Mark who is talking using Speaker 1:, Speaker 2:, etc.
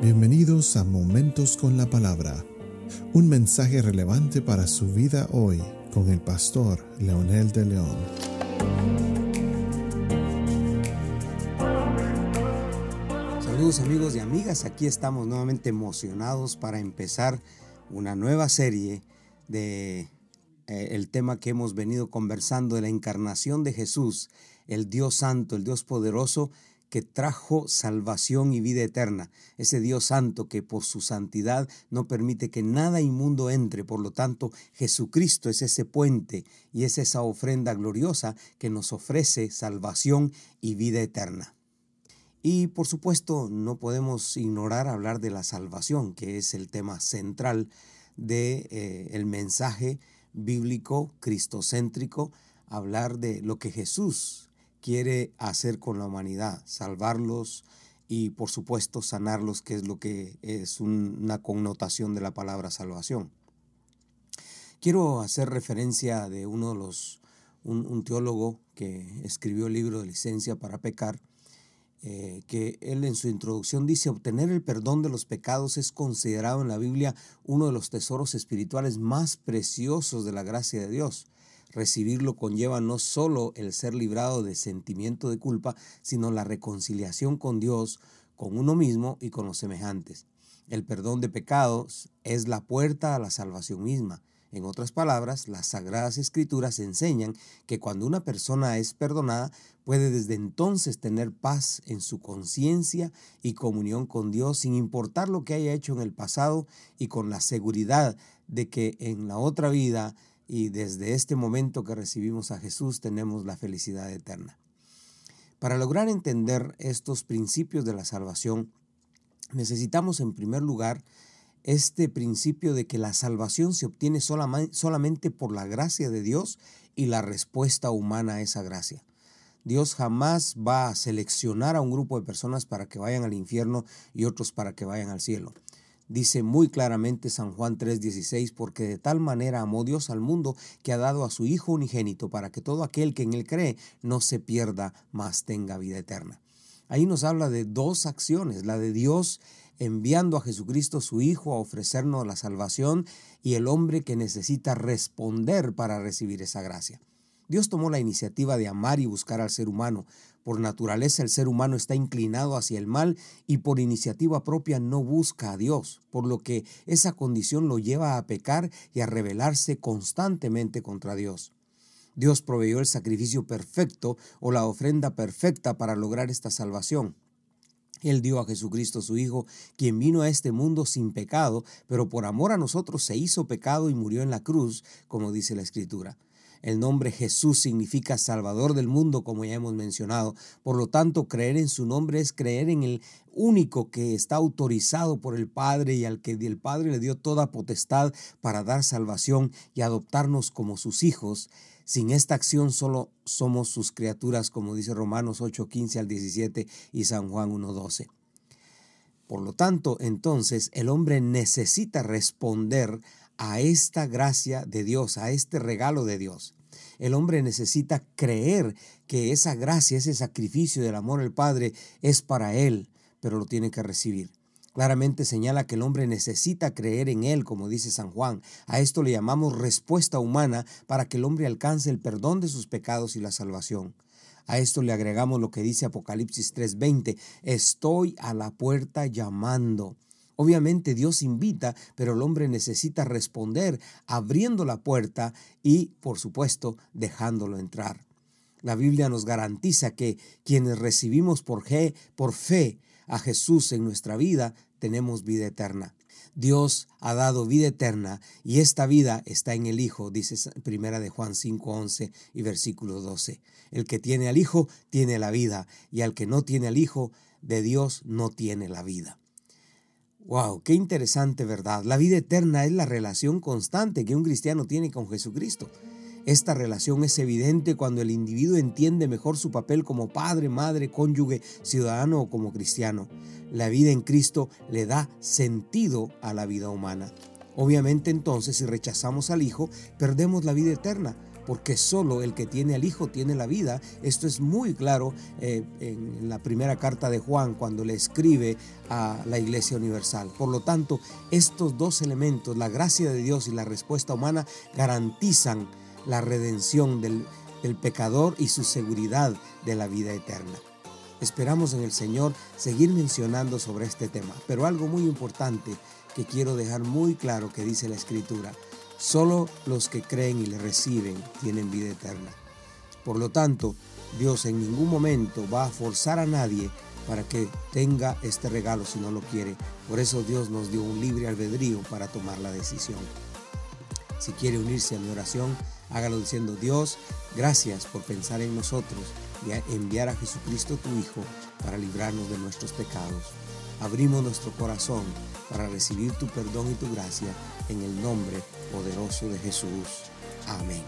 Speaker 1: Bienvenidos a Momentos con la Palabra, un mensaje relevante para su vida hoy con el pastor Leonel de León.
Speaker 2: Saludos amigos y amigas, aquí estamos nuevamente emocionados para empezar una nueva serie de eh, el tema que hemos venido conversando de la encarnación de Jesús, el Dios Santo, el Dios poderoso que trajo salvación y vida eterna, ese Dios santo que por su santidad no permite que nada inmundo entre, por lo tanto Jesucristo es ese puente y es esa ofrenda gloriosa que nos ofrece salvación y vida eterna. Y por supuesto no podemos ignorar hablar de la salvación, que es el tema central del de, eh, mensaje bíblico cristocéntrico, hablar de lo que Jesús quiere hacer con la humanidad, salvarlos y por supuesto sanarlos, que es lo que es una connotación de la palabra salvación. Quiero hacer referencia de uno de los, un, teólogo que escribió el libro de licencia para pecar, eh, que él en su introducción dice, obtener el perdón de los pecados es considerado en la Biblia uno de los tesoros espirituales más preciosos de la gracia de Dios. Recibirlo conlleva no solo el ser librado de sentimiento de culpa, sino la reconciliación con Dios, con uno mismo y con los semejantes. El perdón de pecados es la puerta a la salvación misma. En otras palabras, las sagradas escrituras enseñan que cuando una persona es perdonada, puede desde entonces tener paz en su conciencia y comunión con Dios sin importar lo que haya hecho en el pasado y con la seguridad de que en la otra vida y desde este momento que recibimos a Jesús tenemos la felicidad eterna. Para lograr entender estos principios de la salvación, necesitamos en primer lugar este principio de que la salvación se obtiene solamente por la gracia de Dios y la respuesta humana a esa gracia. Dios jamás va a seleccionar a un grupo de personas para que vayan al infierno y otros para que vayan al cielo. Dice muy claramente San Juan 3:16, porque de tal manera amó Dios al mundo que ha dado a su Hijo unigénito para que todo aquel que en él cree no se pierda, mas tenga vida eterna. Ahí nos habla de dos acciones, la de Dios enviando a Jesucristo su Hijo a ofrecernos la salvación y el hombre que necesita responder para recibir esa gracia. Dios tomó la iniciativa de amar y buscar al ser humano. Por naturaleza el ser humano está inclinado hacia el mal y por iniciativa propia no busca a Dios, por lo que esa condición lo lleva a pecar y a rebelarse constantemente contra Dios. Dios proveyó el sacrificio perfecto o la ofrenda perfecta para lograr esta salvación. Él dio a Jesucristo su Hijo, quien vino a este mundo sin pecado, pero por amor a nosotros se hizo pecado y murió en la cruz, como dice la Escritura. El nombre Jesús significa Salvador del mundo, como ya hemos mencionado. Por lo tanto, creer en su nombre es creer en el único que está autorizado por el Padre y al que el Padre le dio toda potestad para dar salvación y adoptarnos como sus hijos. Sin esta acción solo somos sus criaturas, como dice Romanos 8, 15 al 17 y San Juan 1, 12. Por lo tanto, entonces el hombre necesita responder a esta gracia de Dios, a este regalo de Dios. El hombre necesita creer que esa gracia, ese sacrificio del amor al Padre es para él, pero lo tiene que recibir. Claramente señala que el hombre necesita creer en Él, como dice San Juan. A esto le llamamos respuesta humana para que el hombre alcance el perdón de sus pecados y la salvación. A esto le agregamos lo que dice Apocalipsis 3:20, estoy a la puerta llamando. Obviamente Dios invita, pero el hombre necesita responder abriendo la puerta y, por supuesto, dejándolo entrar. La Biblia nos garantiza que quienes recibimos por fe, por fe a Jesús en nuestra vida, tenemos vida eterna. Dios ha dado vida eterna y esta vida está en el Hijo, dice primera de Juan 5:11 y versículo 12. El que tiene al Hijo tiene la vida y al que no tiene al Hijo de Dios no tiene la vida. Wow, qué interesante, ¿verdad? La vida eterna es la relación constante que un cristiano tiene con Jesucristo. Esta relación es evidente cuando el individuo entiende mejor su papel como padre, madre, cónyuge, ciudadano o como cristiano. La vida en Cristo le da sentido a la vida humana. Obviamente entonces si rechazamos al Hijo, perdemos la vida eterna, porque solo el que tiene al Hijo tiene la vida. Esto es muy claro eh, en la primera carta de Juan cuando le escribe a la Iglesia Universal. Por lo tanto, estos dos elementos, la gracia de Dios y la respuesta humana, garantizan la redención del, del pecador y su seguridad de la vida eterna. Esperamos en el Señor seguir mencionando sobre este tema, pero algo muy importante que quiero dejar muy claro que dice la Escritura, solo los que creen y le reciben tienen vida eterna. Por lo tanto, Dios en ningún momento va a forzar a nadie para que tenga este regalo si no lo quiere. Por eso Dios nos dio un libre albedrío para tomar la decisión. Si quiere unirse a mi oración, hágalo diciendo, Dios, gracias por pensar en nosotros y enviar a Jesucristo tu Hijo para librarnos de nuestros pecados. Abrimos nuestro corazón para recibir tu perdón y tu gracia en el nombre poderoso de Jesús. Amén.